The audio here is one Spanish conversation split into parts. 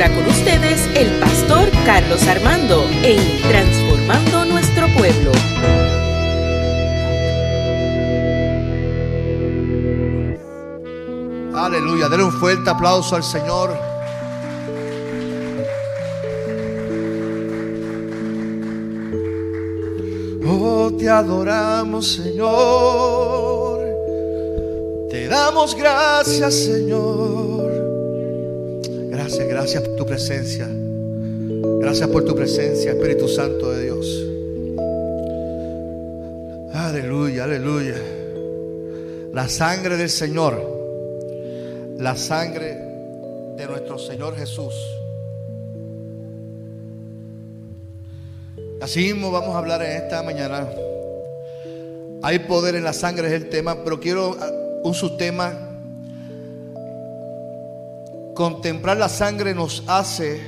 ahora con ustedes el pastor Carlos Armando en Transformando Nuestro Pueblo. Aleluya, denle un fuerte aplauso al Señor. Oh, te adoramos, Señor. Te damos gracias, Señor. Gracias, por tu presencia. Gracias por tu presencia, Espíritu Santo de Dios. Aleluya, aleluya. La sangre del Señor la sangre de nuestro Señor Jesús. Así mismo vamos a hablar en esta mañana. Hay poder en la sangre es el tema, pero quiero ah, un subtema. Contemplar la sangre nos hace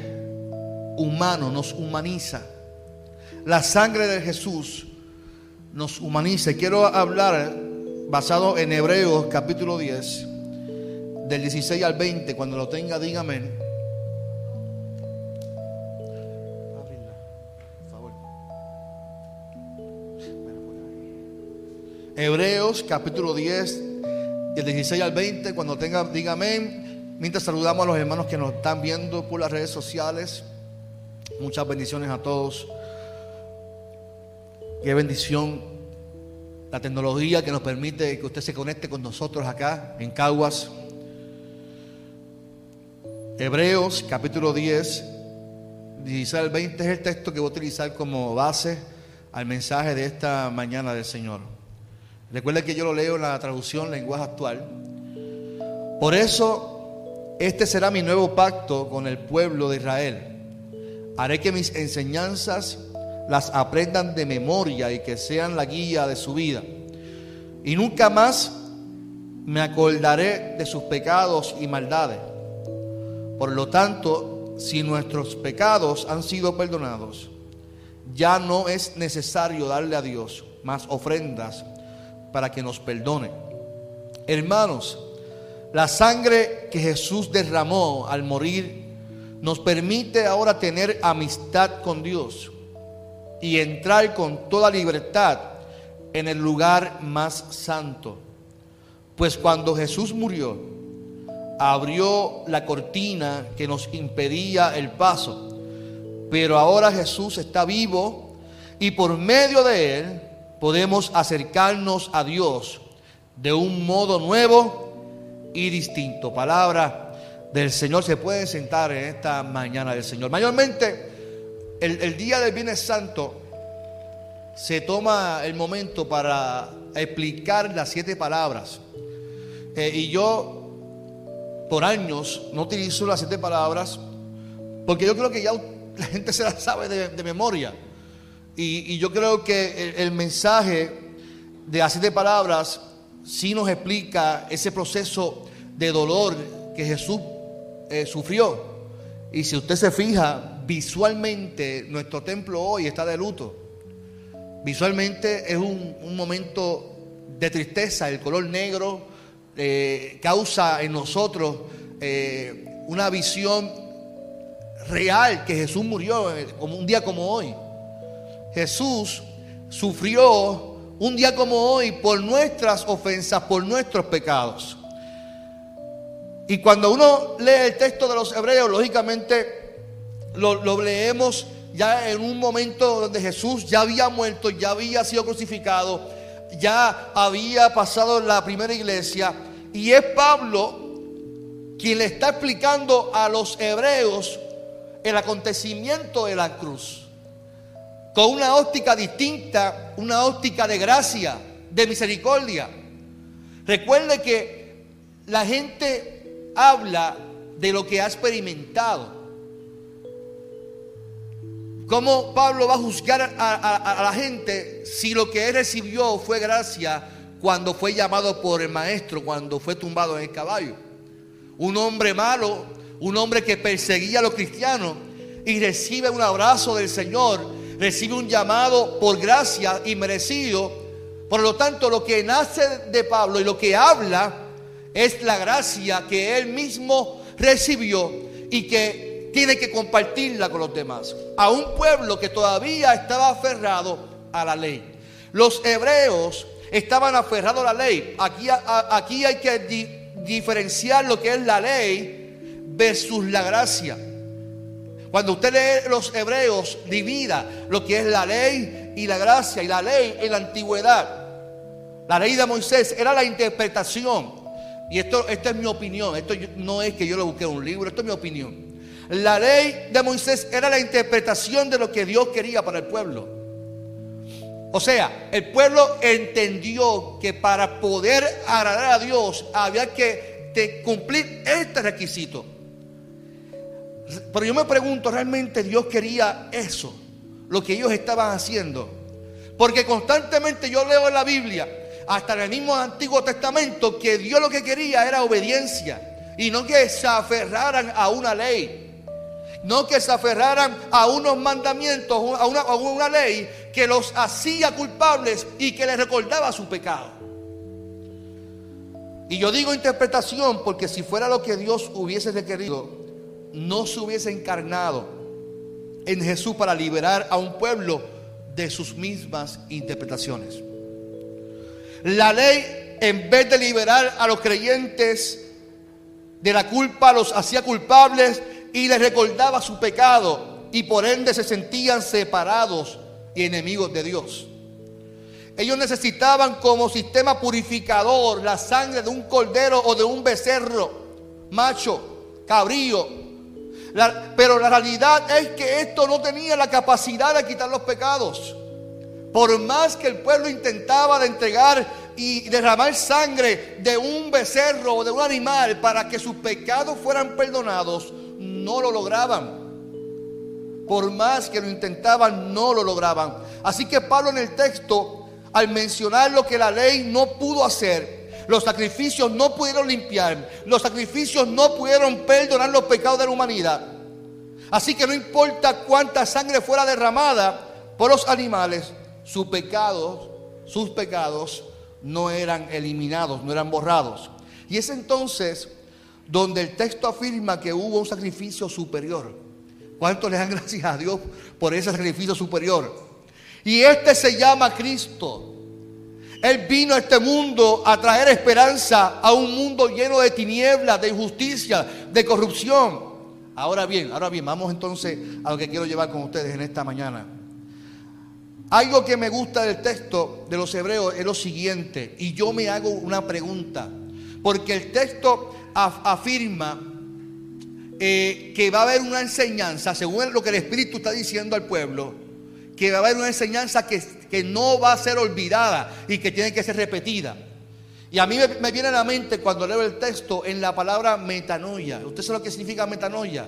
humano, nos humaniza. La sangre de Jesús nos humaniza. Quiero hablar basado en Hebreos capítulo 10 del 16 al 20, cuando lo tenga, dígame. Hebreos capítulo 10, del 16 al 20, cuando tenga, dígame. Mientras saludamos a los hermanos que nos están viendo por las redes sociales. Muchas bendiciones a todos. Qué bendición la tecnología que nos permite que usted se conecte con nosotros acá en Caguas. Hebreos capítulo 10, 16 al 20 es el texto que voy a utilizar como base al mensaje de esta mañana del Señor. Recuerden que yo lo leo en la traducción lenguaje actual. Por eso, este será mi nuevo pacto con el pueblo de Israel. Haré que mis enseñanzas las aprendan de memoria y que sean la guía de su vida. Y nunca más me acordaré de sus pecados y maldades por lo tanto, si nuestros pecados han sido perdonados, ya no es necesario darle a Dios más ofrendas para que nos perdone. Hermanos, la sangre que Jesús derramó al morir nos permite ahora tener amistad con Dios y entrar con toda libertad en el lugar más santo. Pues cuando Jesús murió, abrió la cortina que nos impedía el paso. Pero ahora Jesús está vivo y por medio de él podemos acercarnos a Dios de un modo nuevo y distinto. Palabra del Señor. Se puede sentar en esta mañana del Señor. Mayormente, el, día del Viernes Santo se toma el momento para explicar las siete palabras. Eh, y yo por años no utilizo las siete palabras porque yo creo que ya la gente se las sabe de, memoria. Y, yo creo que el, mensaje de las siete palabras sí nos explica ese proceso de dolor que Jesús eh, sufrió. Y si usted se fija, visualmente nuestro templo hoy está de luto. Visualmente es un, momento de tristeza, el color negro, eh, causa en nosotros eh, una visión real que Jesús murió como un día como hoy. Jesús sufrió un día como hoy por nuestras ofensas, por nuestros pecados. Y cuando uno lee el texto de los hebreos, lógicamente lo, leemos ya en un momento donde Jesús ya había muerto, ya había sido crucificado, ya había pasado la primera iglesia y es Pablo quien le está explicando a los hebreos el acontecimiento de la cruz. Con una óptica distinta, una óptica de gracia, de misericordia. Recuerde que la gente habla de lo que ha experimentado. ¿Cómo Pablo va a juzgar a, la gente si lo que él recibió fue gracia? cuando fue llamado por el maestro, cuando fue tumbado en el caballo. Un hombre malo, un hombre que perseguía a los cristianos y recibe un abrazo del Señor, recibe un llamado por gracia y merecido. Por lo tanto, lo que nace de Pablo y lo que habla es la gracia que él mismo recibió y que tiene que compartirla con los demás. A un pueblo que todavía estaba aferrado a la ley. Los hebreos estaban aferrados a la ley. Aquí, aquí hay que diferenciar lo que es la ley versus la gracia. Cuando usted lee los hebreos, divida lo que es la ley y la gracia. Y la ley en la antigüedad, la ley de Moisés era la interpretación. Y esto, esta es mi opinión. Esto no es que yo lo busqué en un libro, esto es mi opinión. La ley de Moisés era la interpretación de lo que Dios quería para el pueblo. O sea, el pueblo entendió que para poder agradar a Dios había que cumplir este requisito. Pero yo me pregunto, ¿realmente Dios quería eso? Lo que ellos estaban haciendo. Porque constantemente yo leo en la Biblia, hasta en el mismo Antiguo Testamento, que Dios lo que quería era obediencia. Y no que se aferraran a una ley. No que se aferraran a unos mandamientos, a una, a una ley que los hacía culpables y que les recordaba su pecado. Y yo digo interpretación porque si fuera lo que Dios hubiese requerido, no se hubiese encarnado en Jesús para liberar a un pueblo de sus mismas interpretaciones. La ley, en vez de liberar a los creyentes de la culpa, los hacía culpables y les recordaba su pecado y por ende se sentían separados y enemigos de Dios. Ellos necesitaban como sistema purificador la sangre de un cordero o de un becerro, macho, cabrío, pero la realidad es que esto no tenía la capacidad de quitar los pecados. Por más que el pueblo intentaba de entregar y derramar sangre de un becerro o de un animal para que sus pecados fueran perdonados, no lo lograban. Por más que lo intentaban, no lo lograban. Así que Pablo en el texto, al mencionar lo que la ley no pudo hacer, los sacrificios no pudieron limpiar. Los sacrificios no pudieron perdonar los pecados de la humanidad. Así que no importa cuánta sangre fuera derramada por los animales, sus pecados, sus pecados no eran eliminados, no eran borrados. Y es entonces donde el texto afirma que hubo un sacrificio superior. ¿Cuántos le dan gracias a Dios por ese sacrificio superior? Y este se llama Cristo. Él vino a este mundo a traer esperanza a un mundo lleno de tinieblas, de injusticia, de corrupción. Ahora bien, ahora bien, vamos entonces a lo que quiero llevar con ustedes en esta mañana. Algo que me gusta del texto de los hebreos es lo siguiente, y yo me hago una pregunta, porque el texto afirma eh, que va a haber una enseñanza, según lo que el Espíritu está diciendo al pueblo, que va a haber una enseñanza que, que no va a ser olvidada y que tiene que ser repetida. Y a mí me, viene a la mente cuando leo el texto en la palabra metanoia. ¿Usted sabe lo que significa metanoia?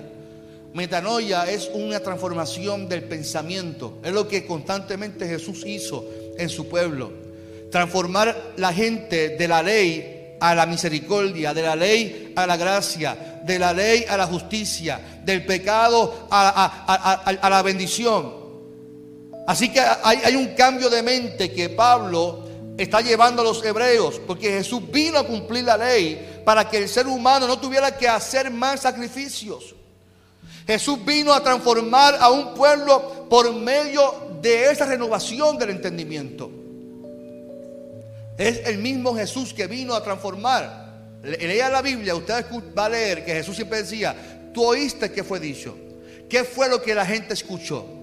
Metanoia es una transformación del pensamiento. Es lo que constantemente Jesús hizo en su pueblo. Transformar la gente de la ley a la misericordia, de la ley a la gracia, de la ley a la justicia, del pecado a la bendición. Así que hay, un cambio de mente que Pablo está llevando a los hebreos, porque Jesús vino a cumplir la ley para que el ser humano no tuviera que hacer más sacrificios. Jesús vino a transformar a un pueblo por medio de esa renovación del entendimiento. Es el mismo Jesús que vino a transformar. Lea la Biblia, usted va a leer que Jesús siempre decía, tú oíste qué fue dicho. ¿Qué fue lo que la gente escuchó?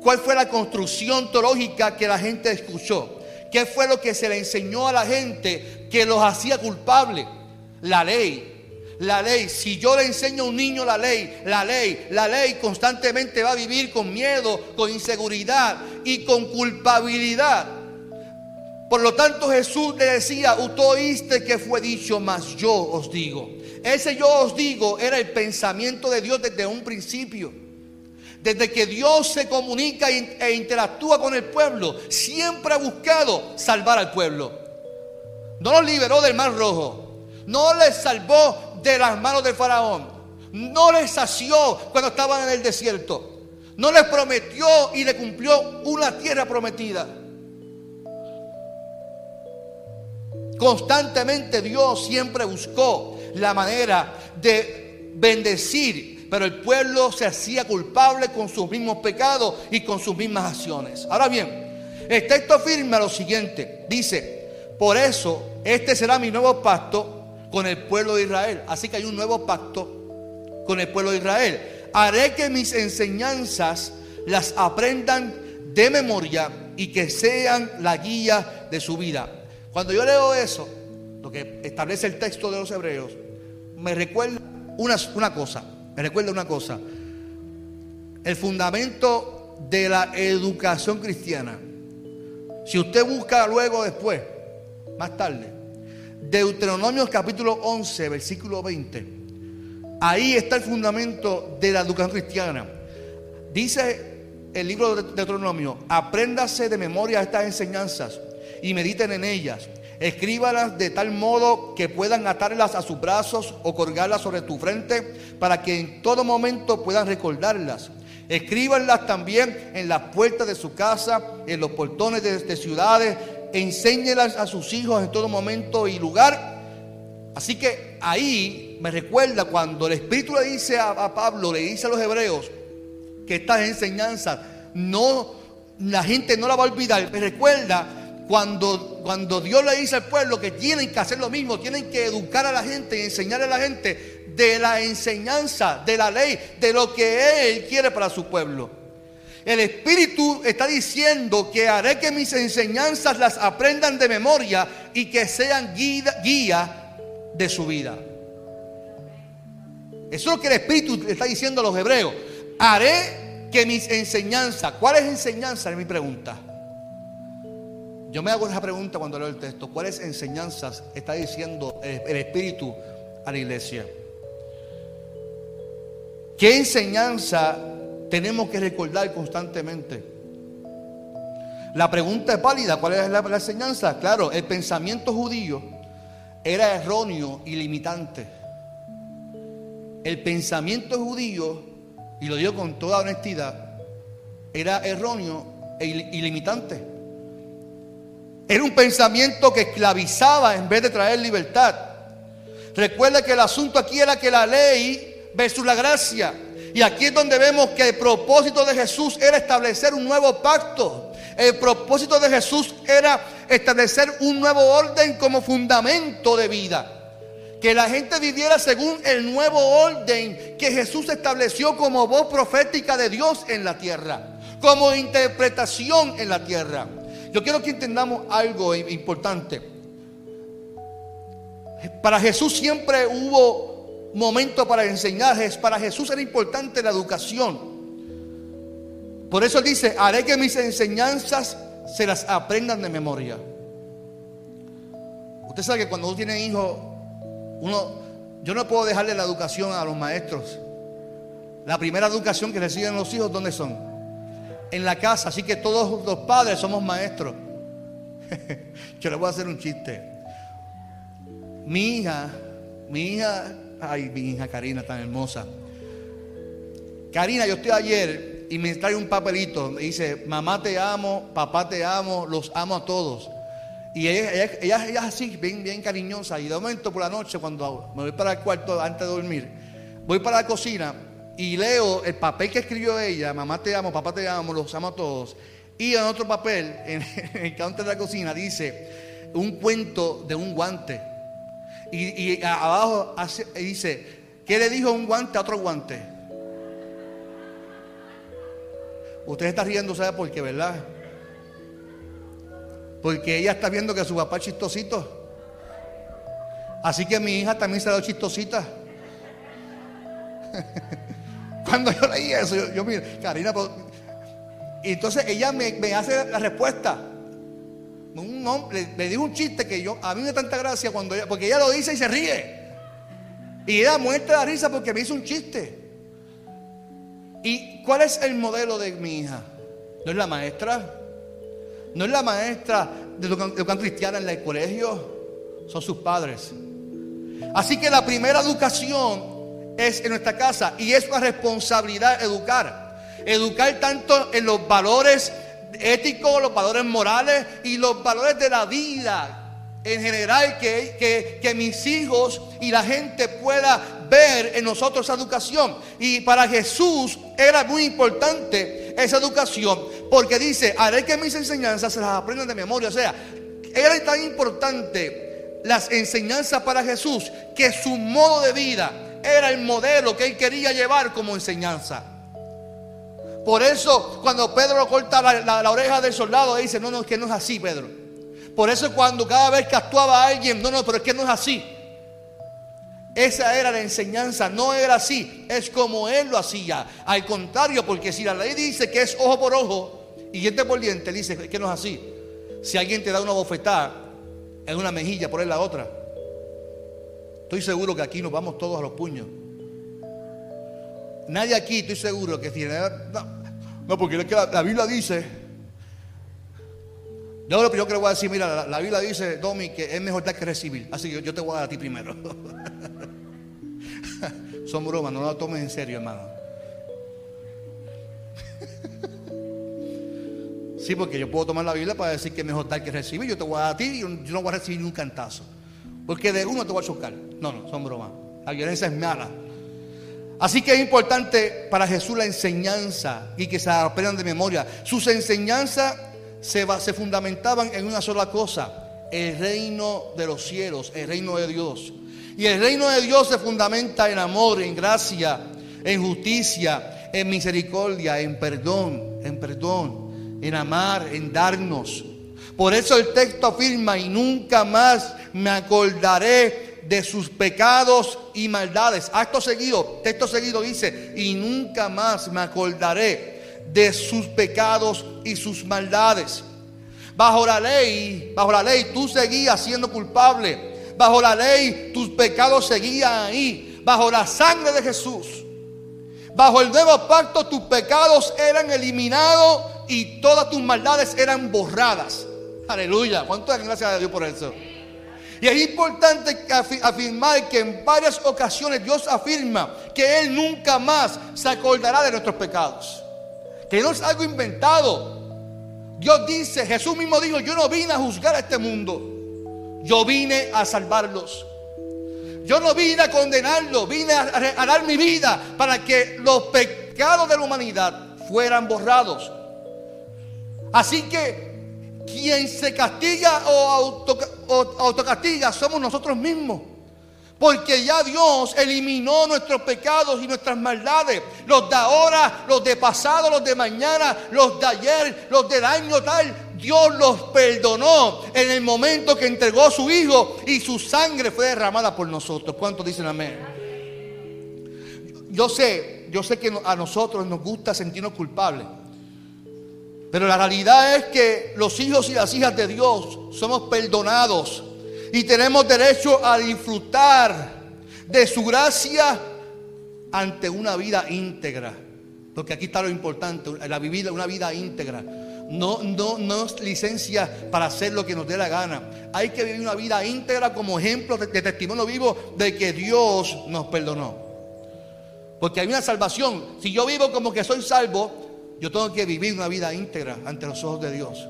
¿Cuál fue la construcción teológica que la gente escuchó? ¿Qué fue lo que se le enseñó a la gente que los hacía culpables? La ley. La ley, si yo le enseño a un niño la ley, la ley, la ley constantemente va a vivir con miedo, con inseguridad y con culpabilidad. Por lo tanto Jesús le decía, usted oíste que fue dicho, mas yo os digo. Ese yo os digo era el pensamiento de Dios desde un principio. Desde que Dios se comunica e interactúa con el pueblo, siempre ha buscado salvar al pueblo. No los liberó del mar rojo. No les salvó de las manos del faraón. No les sació cuando estaban en el desierto. No les prometió y le cumplió una tierra prometida. Constantemente Dios siempre buscó la manera de bendecir pero el pueblo se hacía culpable con sus mismos pecados y con sus mismas acciones. Ahora bien, el texto afirma lo siguiente, dice, por eso este será mi nuevo pacto con el pueblo de Israel. Así que hay un nuevo pacto con el pueblo de Israel. Haré que mis enseñanzas las aprendan de memoria y que sean la guía de su vida. Cuando yo leo eso, lo que establece el texto de los hebreos, me recuerda una, una cosa, recuerda una cosa, el fundamento de la educación cristiana. Si usted busca luego después, más tarde, Deuteronomio capítulo 11, versículo 20, ahí está el fundamento de la educación cristiana. Dice el libro de Deuteronomio, apréndase de memoria estas enseñanzas y mediten en ellas. Escríbalas de tal modo que puedan atarlas a sus brazos o colgarlas sobre tu frente para que en todo momento puedan recordarlas. Escríbanlas también en las puertas de su casa, en los portones de, ciudades. Enséñelas a sus hijos en todo momento y lugar. Así que ahí me recuerda cuando el Espíritu le dice a, a Pablo, le dice a los hebreos, que estas enseñanzas no, la gente no la va a olvidar. Me recuerda cuando, cuando Dios le dice al pueblo que tienen que hacer lo mismo, tienen que educar a la gente y enseñar a la gente de la enseñanza, de la ley, de lo que Él quiere para su pueblo. El Espíritu está diciendo que haré que mis enseñanzas las aprendan de memoria y que sean guía, de su vida. Eso es lo que el Espíritu está diciendo a los hebreos haré que mis enseñanzas, ¿cuáles enseñanzas? Es mi pregunta. Yo me hago esa pregunta cuando leo el texto. ¿Cuáles enseñanzas está diciendo el Espíritu a la iglesia? ¿Qué enseñanza tenemos que recordar constantemente? La pregunta es válida. ¿Cuál es la, enseñanza? Claro, el pensamiento judío era erróneo y limitante. El pensamiento judío y lo digo con toda honestidad, era erróneo e ilimitante. Era un pensamiento que esclavizaba en vez de traer libertad. Recuerda que el asunto aquí era que la ley versus la gracia. Y aquí es donde vemos que el propósito de Jesús era establecer un nuevo pacto. El propósito de Jesús era establecer un nuevo orden como fundamento de vida que la gente viviera según el nuevo orden que Jesús estableció como voz profética de Dios en la tierra, como interpretación en la tierra. Yo quiero que entendamos algo importante. Para Jesús siempre hubo momento para enseñar, para Jesús era importante la educación. Por eso dice, haré que mis enseñanzas se las aprendan de memoria. Usted sabe que cuando uno tiene hijos, uno, yo no puedo dejarle la educación a los maestros. La primera educación que reciben los hijos, ¿dónde son? En la casa. Así que todos los padres somos maestros. yo le voy a hacer un chiste. Mi hija, mi hija, ay, mi hija Karina, tan hermosa. Karina, yo estoy ayer y me trae un papelito. Me dice, mamá te amo, papá te amo, los amo a todos. Y ella, ella, es así, bien, bien cariñosa. Y de momento por la noche, cuando me voy para el cuarto antes de dormir, voy para la cocina y leo el papel que escribió ella, mamá te amo, papá te amo, los amo a todos. Y en otro papel, en, el counter de la cocina, dice un cuento de un guante. Y, y abajo dice, ¿qué le dijo un guante a otro guante? Usted está riendo, ¿sabe por qué, verdad? Porque ella está viendo que su papá es chistosito. Así que mi hija también se ha dado chistosita. Cuando yo leí eso, yo, yo mire, Karina, pues, y entonces ella me, hace la respuesta. Un hombre, le, digo un chiste que yo, a mí me da tanta gracia cuando ella, porque ella lo dice y se ríe. Y ella muestra la risa porque me hizo un chiste. ¿Y cuál es el modelo de mi hija? ¿No es la maestra? No es la maestra de educación cristiana en el colegio, son sus padres. Así que la primera educación es en nuestra casa y es una responsabilidad educar. Educar tanto en los valores éticos, los valores morales y los valores de la vida en general que, que, que, mis hijos y la gente pueda ver en nosotros esa educación. Y para Jesús era muy importante esa educación porque dice, haré que mis enseñanzas se las aprendan de memoria. O sea, era tan importante las enseñanzas para Jesús que su modo de vida era el modelo que él quería llevar como enseñanza. Por eso cuando Pedro corta la, oreja del soldado, dice, no, no, es que no es así, Pedro. Por eso cuando cada vez que actuaba alguien, no, no, pero es que no es así. Esa era la enseñanza, no era así, es como él lo hacía. Al contrario, porque si la ley dice que es ojo por ojo y diente por diente, dice que no es así. Si alguien te da una bofetada en una mejilla, por él la otra. Estoy seguro que aquí nos vamos todos a los puños. Nadie aquí, estoy seguro que tiene. No, porque que la, Biblia dice. Yo lo primero que le voy a decir, mira, la, Biblia dice, Domi, que es mejor dar que recibir. Así que yo, te voy a dar a ti primero. Son bromas, no lo tomes en serio, hermano. Sí, porque yo puedo tomar la Biblia para decir que es mejor dar que recibir. Yo te voy a dar a ti y yo, no voy a recibir ni un cantazo. Porque de uno te voy a chocar. No, no, son bromas. La violencia es mala. Así que es importante para Jesús la enseñanza y que se aprendan de memoria. Sus enseñanzas se, se fundamentaban en una sola cosa, el reino de los cielos, el reino de Dios. Y el reino de Dios se fundamenta en amor, en gracia, en justicia, en misericordia, en perdón, en perdón, en amar, en darnos. Por eso el texto afirma, y nunca más me acordaré de sus pecados y maldades. Acto seguido, texto seguido dice, y nunca más me acordaré de sus pecados y sus maldades. Bajo la ley, bajo la ley tú seguías siendo culpable. Bajo la ley tus pecados seguían ahí. Bajo la sangre de Jesús. Bajo el nuevo pacto tus pecados eran eliminados y todas tus maldades eran borradas. Aleluya. ¿Cuánto gracias a Dios por eso? Y es importante afirmar que en varias ocasiones Dios afirma que Él nunca más se acordará de nuestros pecados. Que no es algo inventado. Dios dice, Jesús mismo dijo, yo no vine a juzgar a este mundo. Yo vine a salvarlos. Yo no vine a condenarlo, vine a dar mi vida para que los pecados de la humanidad fueran borrados. Así que quien se castiga o, autocastiga somos nosotros mismos. Porque ya Dios eliminó nuestros pecados y nuestras maldades. Los de ahora, los de pasado, los de mañana, los de ayer, los del año tal. Dios los perdonó en el momento que entregó a su Hijo y su sangre fue derramada por nosotros. ¿Cuántos dicen amén? Yo sé, yo sé que a nosotros nos gusta sentirnos culpables. Pero la realidad es que los hijos y las hijas de Dios somos perdonados y tenemos derecho a disfrutar de su gracia ante una vida íntegra. Porque aquí está lo importante, la vivir una vida íntegra. No, no, no es licencia para hacer lo que nos dé la gana. Hay que vivir una vida íntegra como ejemplo de, de testimonio vivo de que Dios nos perdonó. Porque hay una salvación. Si yo vivo como que soy salvo, yo tengo que vivir una vida íntegra ante los ojos de Dios.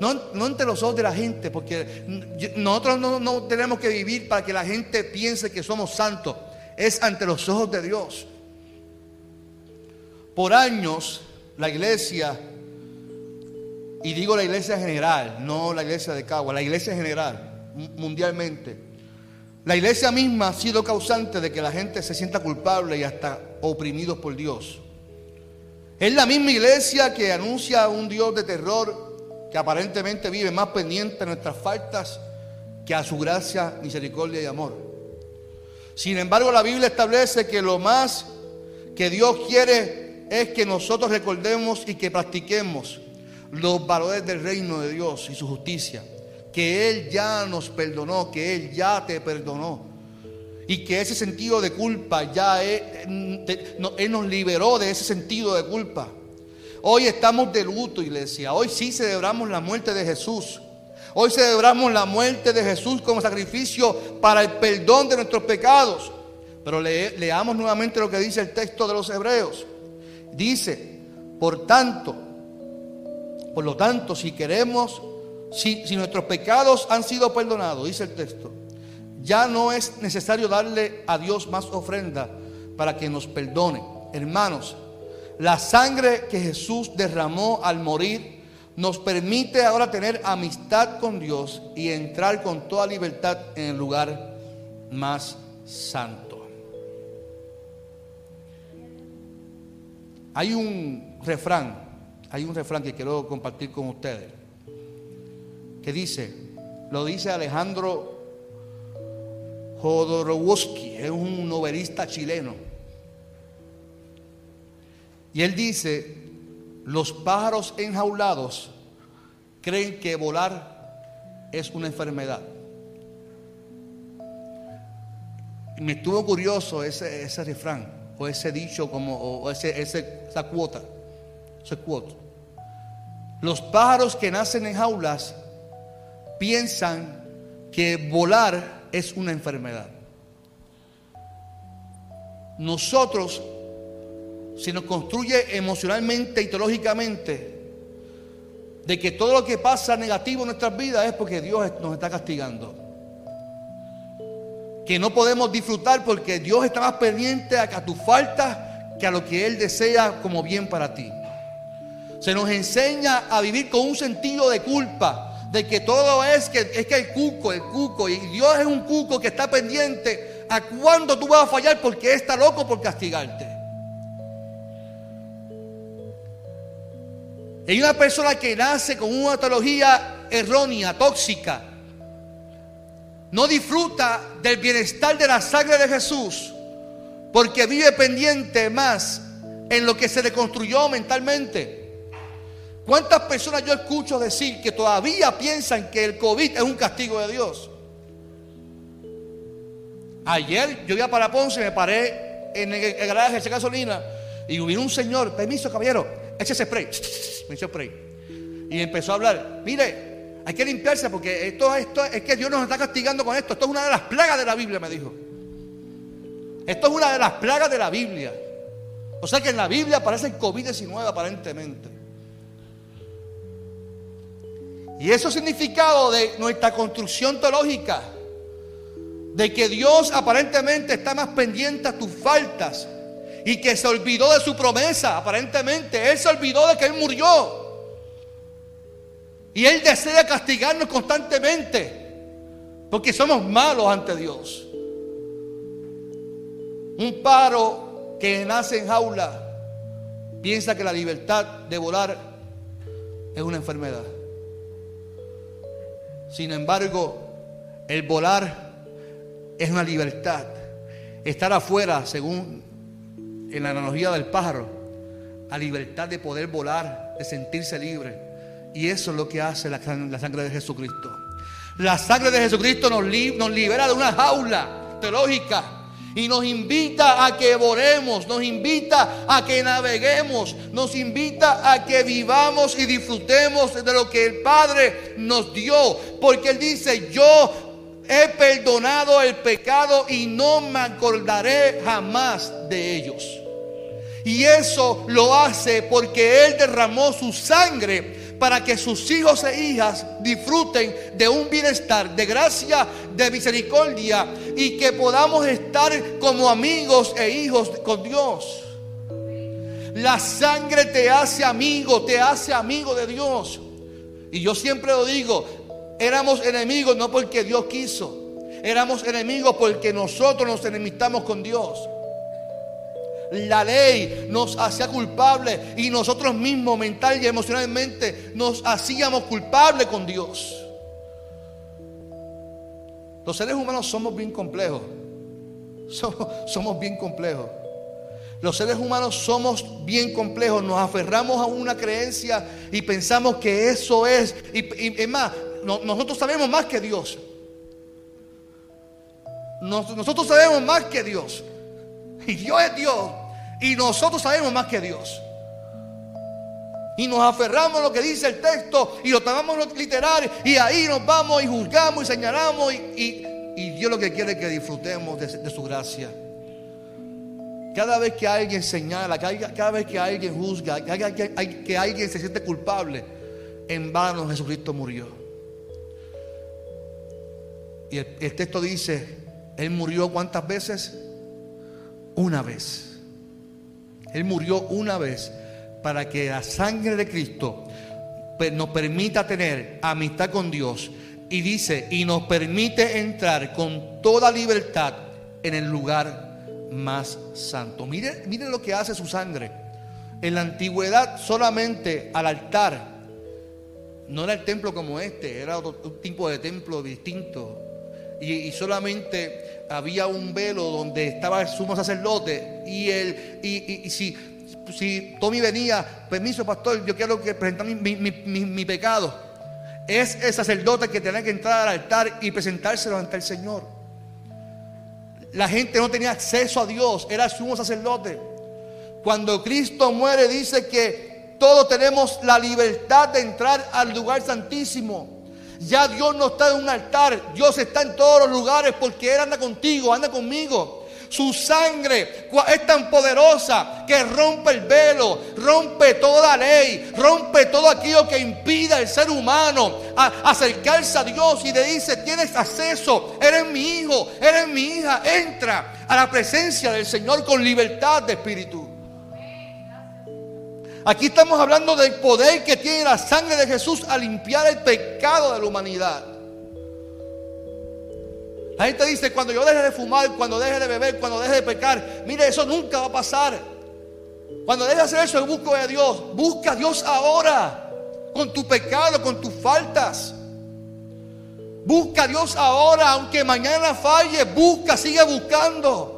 No, no ante los ojos de la gente, porque nosotros no, no tenemos que vivir para que la gente piense que somos santos. Es ante los ojos de Dios. Por años, la iglesia, y digo la iglesia general, no la iglesia de Cagua, la iglesia general, mundialmente, la iglesia misma ha sido causante de que la gente se sienta culpable y hasta oprimidos por Dios. Es la misma iglesia que anuncia un Dios de terror que aparentemente vive más pendiente de nuestras faltas que a su gracia, misericordia y amor. Sin embargo, la Biblia establece que lo más que Dios quiere es que nosotros recordemos y que practiquemos los valores del reino de Dios y su justicia. Que Él ya nos perdonó, que Él ya te perdonó. Y que ese sentido de culpa ya Él nos liberó de ese sentido de culpa. Hoy estamos de luto, iglesia. Hoy sí celebramos la muerte de Jesús. Hoy celebramos la muerte de Jesús como sacrificio para el perdón de nuestros pecados. Pero leamos nuevamente lo que dice el texto de los hebreos. Dice, por tanto, por lo tanto, si queremos si, si nuestros pecados han sido perdonados, dice el texto, ya no es necesario darle a Dios más ofrenda para que nos perdone. Hermanos, la sangre que Jesús derramó al morir nos permite ahora tener amistad con Dios y entrar con toda libertad en el lugar más santo. Hay un refrán, hay un refrán que quiero compartir con ustedes, que dice, lo dice Alejandro Jodorowsky, es un novelista chileno. Y él dice, los pájaros enjaulados creen que volar es una enfermedad. me estuvo curioso ese, ese refrán, o ese dicho, como, o ese, esa cuota, ese cuota. Los pájaros que nacen en jaulas piensan que volar es una enfermedad. Nosotros, si nos construye emocionalmente y teológicamente, de que todo lo que pasa negativo en nuestras vidas es porque Dios nos está castigando. Que no podemos disfrutar porque Dios está más pendiente a tu falta que a lo que Él desea como bien para ti. Se nos enseña a vivir con un sentido de culpa de que todo es que es que el cuco, el cuco, y Dios es un cuco que está pendiente a cuándo tú vas a fallar porque está loco por castigarte. Hay una persona que nace con una teología errónea, tóxica, no disfruta del bienestar de la sangre de Jesús porque vive pendiente más en lo que se le construyó mentalmente. ¿Cuántas personas yo escucho decir que todavía piensan que el COVID es un castigo de Dios? Ayer yo iba para Ponce, me paré en el garaje de gasolina y vino un señor, permiso caballero, échese spray, me echó spray. Y empezó a hablar, mire, hay que limpiarse porque esto, esto es que Dios nos está castigando con esto. Esto es una de las plagas de la Biblia, me dijo. Esto es una de las plagas de la Biblia. O sea que en la Biblia aparece el COVID-19 aparentemente. Y eso significado de nuestra construcción teológica, de que Dios aparentemente está más pendiente a tus faltas y que se olvidó de su promesa, aparentemente Él se olvidó de que Él murió. Y Él desea castigarnos constantemente, porque somos malos ante Dios. Un paro que nace en jaula piensa que la libertad de volar es una enfermedad. Sin embargo, el volar es una libertad. Estar afuera, según en la analogía del pájaro, la libertad de poder volar, de sentirse libre. Y eso es lo que hace la, sangre de Jesucristo. La sangre de Jesucristo nos, nos libera de una jaula teológica y nos invita a que volemos, nos invita a que naveguemos, nos invita a que vivamos y disfrutemos de lo que el Padre nos dio. Porque Él dice, yo he perdonado el pecado y no me acordaré jamás de ellos. Y eso lo hace porque Él derramó su sangre para que sus hijos e hijas disfruten de un bienestar, de gracia, de misericordia y que podamos estar como amigos e hijos con Dios. La sangre te hace amigo, te hace amigo de Dios. Y yo siempre lo digo, éramos enemigos no porque Dios quiso, éramos enemigos porque nosotros nos enemistamos con Dios. La ley nos hacía culpables y nosotros mismos mental y emocionalmente nos hacíamos culpables con Dios. Los seres humanos somos bien complejos. Somos, bien complejos. Los seres humanos somos bien complejos. Nos aferramos a una creencia y pensamos que eso es. Y, es más, nosotros sabemos más que Dios. nosotros sabemos más que Dios. Y Dios es Dios. Y nosotros sabemos más que Dios. Y nos aferramos a lo que dice el texto y lo tomamos literal y ahí nos vamos y juzgamos y señalamos y, Dios lo que quiere es que disfrutemos de, su gracia. Cada vez que alguien señala, cada, vez que alguien juzga, cada que, alguien se siente culpable, en vano Jesucristo murió. Y el texto dice, Él murió cuántas veces? Una vez. Él murió una vez para que la sangre de Cristo nos permita tener amistad con Dios. Y dice, y nos permite entrar con toda libertad en el lugar más santo. Miren lo que hace su sangre. En la antigüedad solamente al altar, no era el templo como este, era otro tipo de templo distinto. Y, solamente había un velo donde estaba el sumo sacerdote. Y, el, y, si, si Tommy venía, permiso pastor, yo quiero que presentar mi, mi, mi, pecado. Es el sacerdote que tenía que entrar al altar y presentárselo ante el Señor. La gente no tenía acceso a Dios, era el sumo sacerdote. Cuando Cristo muere dice que todos tenemos la libertad de entrar al lugar santísimo. Ya Dios no está en un altar, Dios está en todos los lugares porque Él anda contigo, anda conmigo. Su sangre es tan poderosa que rompe el velo, rompe toda ley, rompe todo aquello que impida al ser humano acercarse a Dios y le dice, tienes acceso, eres mi hijo, eres mi hija, entra a la presencia del Señor con libertad de espíritu. Aquí estamos hablando del poder que tiene la sangre de Jesús a limpiar el pecado de la humanidad. La gente dice, cuando yo deje de fumar, cuando deje de beber, cuando deje de pecar, mire, eso nunca va a pasar. Cuando deje de hacer eso, busco a Dios. Busca a Dios ahora, con tu pecado, con tus faltas. Busca a Dios ahora, aunque mañana falle, busca, sigue buscando.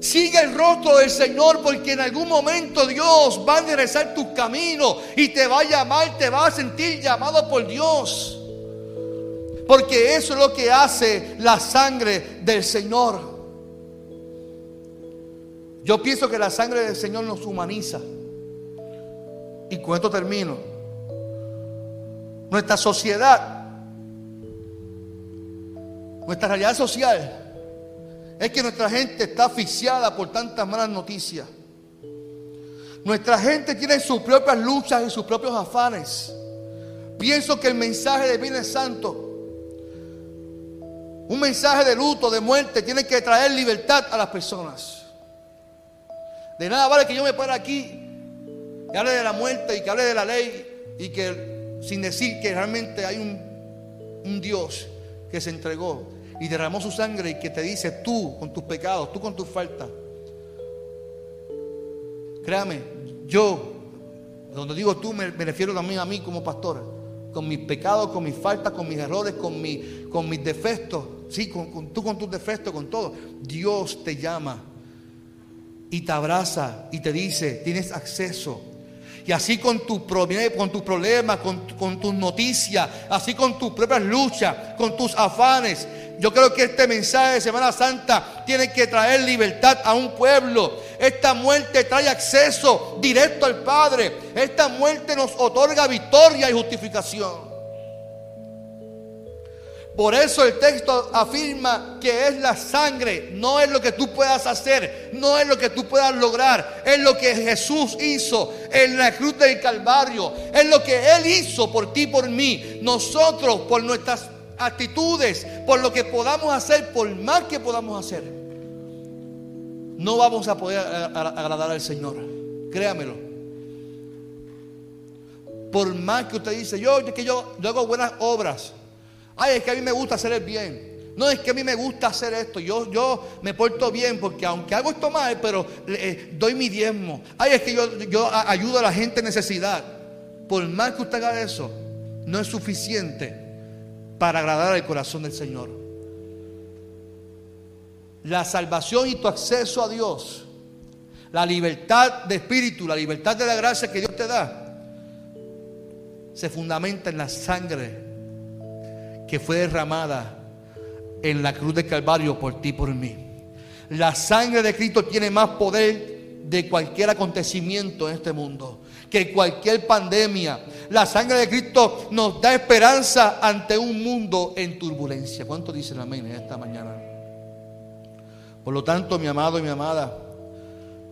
Sigue el rostro del Señor porque en algún momento Dios va a enderezar tus caminos y te va a llamar, te va a sentir llamado por Dios. Porque eso es lo que hace la sangre del Señor. Yo pienso que la sangre del Señor nos humaniza. Y con esto termino. Nuestra sociedad, nuestra realidad social es que nuestra gente está asfixiada por tantas malas noticias. Nuestra gente tiene sus propias luchas y sus propios afanes. Pienso que el mensaje de Viernes Santo, un mensaje de luto, de muerte, tiene que traer libertad a las personas. De nada vale que yo me pare aquí y hable de la muerte y que hable de la ley y que sin decir que realmente hay un, un Dios que se entregó y derramó su sangre y que te dice tú con tus pecados, tú con tus faltas. Créame, yo, donde digo tú, me, refiero también a mí como pastor, con mis pecados, con mis faltas, con mis errores, con, mi, con mis defectos, sí, tú con tus defectos, con todo. Dios te llama y te abraza y te dice, tienes acceso y así con, tu, con tus problemas, con, con tus noticias, así con tus propias luchas, con tus afanes. Yo creo que este mensaje de Semana Santa tiene que traer libertad a un pueblo. Esta muerte trae acceso directo al Padre. Esta muerte nos otorga victoria y justificación. Por eso el texto afirma que es la sangre, no es lo que tú puedas hacer, no es lo que tú puedas lograr, es lo que Jesús hizo en la cruz del Calvario, es lo que Él hizo por ti, por mí. Nosotros, por nuestras actitudes, por lo que podamos hacer, por más que podamos hacer, no vamos a poder agradar al Señor. Créamelo. Por más que usted dice, yo, que yo, yo hago buenas obras. Ay, es que a mí me gusta hacer el bien. No es que a mí me gusta hacer esto. Yo, yo me porto bien porque aunque hago esto mal, pero eh, doy mi diezmo. Ay, es que yo, yo ayudo a la gente en necesidad. Por más que usted haga eso, no es suficiente para agradar al corazón del Señor. La salvación y tu acceso a Dios, la libertad de espíritu, la libertad de la gracia que Dios te da, se fundamenta en la sangre que fue derramada en la cruz de Calvario por ti y por mí. La sangre de Cristo tiene más poder de cualquier acontecimiento en este mundo, que cualquier pandemia. La sangre de Cristo nos da esperanza ante un mundo en turbulencia. ¿Cuánto dicen amén en esta mañana? Por lo tanto, mi amado y mi amada,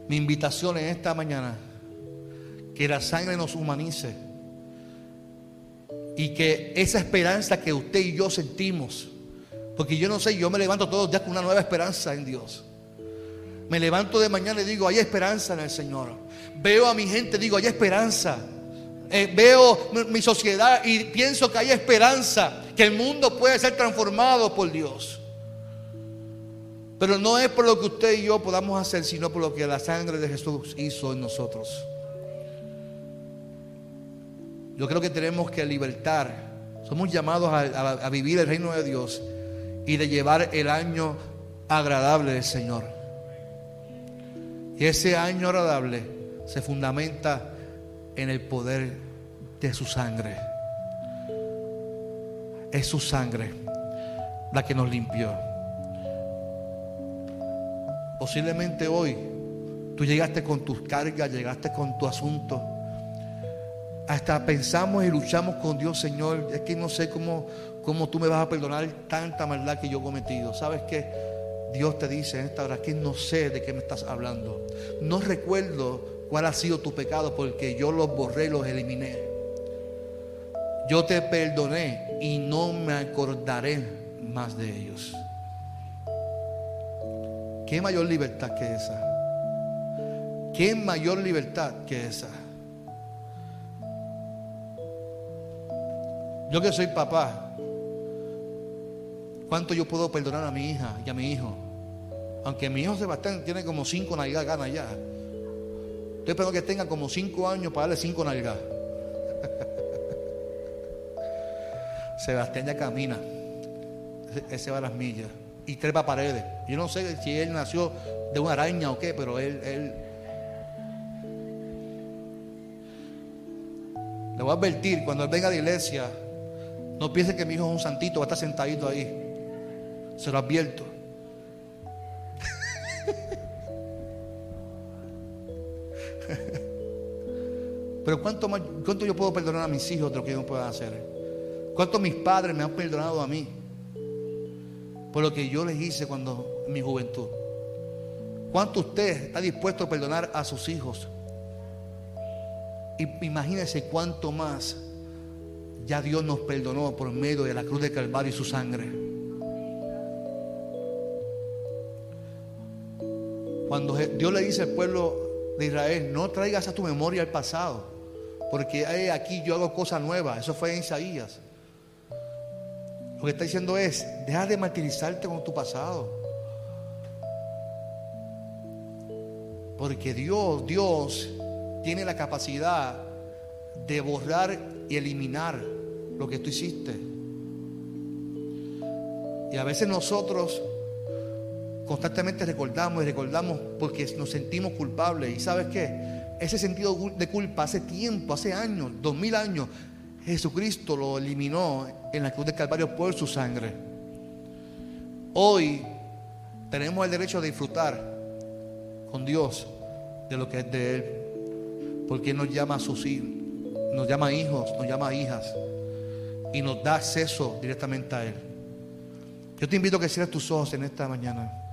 mi invitación en esta mañana, que la sangre nos humanice Y que esa esperanza que usted y yo sentimos, porque yo no sé, yo me levanto todos los días con una nueva esperanza en Dios. Me levanto de mañana y digo, hay esperanza en el Señor. Veo a mi gente, digo, hay esperanza. Eh, veo mi sociedad y pienso que hay esperanza, que el mundo puede ser transformado por Dios. Pero no es por lo que usted y yo podamos hacer, sino por lo que la sangre de Jesús hizo en nosotros. Yo creo que tenemos que libertar. Somos llamados a, vivir el reino de Dios y de llevar el año agradable del Señor. Y ese año agradable se fundamenta en el poder de su sangre. Es su sangre la que nos limpió. Posiblemente hoy tú llegaste con tus cargas, llegaste con tu asunto hasta pensamos y luchamos con Dios, Señor, es que no sé cómo, cómo tú me vas a perdonar tanta maldad que yo he cometido. ¿Sabes qué? Dios te dice en esta hora que no sé de qué me estás hablando. No recuerdo cuál ha sido tu pecado porque yo los borré los eliminé. Yo te perdoné y no me acordaré más de ellos. ¿Qué mayor libertad que esa? ¿Qué mayor libertad que esa? Yo que soy papá, ¿cuánto yo puedo perdonar a mi hija y a mi hijo? Aunque mi hijo Sebastián tiene como cinco nalgas ganas ya. Yo espero que tenga como cinco años para darle cinco nalgas. Sebastián ya camina. Ese va a las millas. Y trepa paredes. Yo no sé si él nació de una araña o qué, pero él, él Le voy a advertir, cuando él venga a la iglesia, no piense que mi hijo es un santito, va a estar sentadito ahí. Se lo advierto. Pero ¿cuánto, ¿cuánto yo puedo perdonar a mis hijos de lo que ellos puedan hacer? ¿Cuánto mis padres me han perdonado a mí? Por lo que yo les hice cuando en mi juventud. ¿Cuánto usted está dispuesto a perdonar a sus hijos? Y imagínese cuánto más ya Dios nos perdonó por medio de la cruz de Calvario y su sangre. Cuando Dios le dice al pueblo de Israel, no traigas a tu memoria el pasado, porque aquí yo hago cosas nuevas. Eso fue en Isaías. Lo que está diciendo es, deja de martirizarte con tu pasado. Porque Dios, Dios tiene la capacidad de borrar y eliminar lo que tú hiciste. Y a veces nosotros constantemente recordamos y recordamos porque nos sentimos culpables. ¿Y sabes qué? Ese sentido de culpa hace tiempo, hace años, dos mil años, Jesucristo lo eliminó en la cruz del Calvario por su sangre. Hoy tenemos el derecho de disfrutar con Dios de lo que es de Él. Porque nos llama a sus hijos, nos llama hijos, nos llama hijas y nos da acceso directamente a Él. Yo te invito a que cierres tus ojos en esta mañana.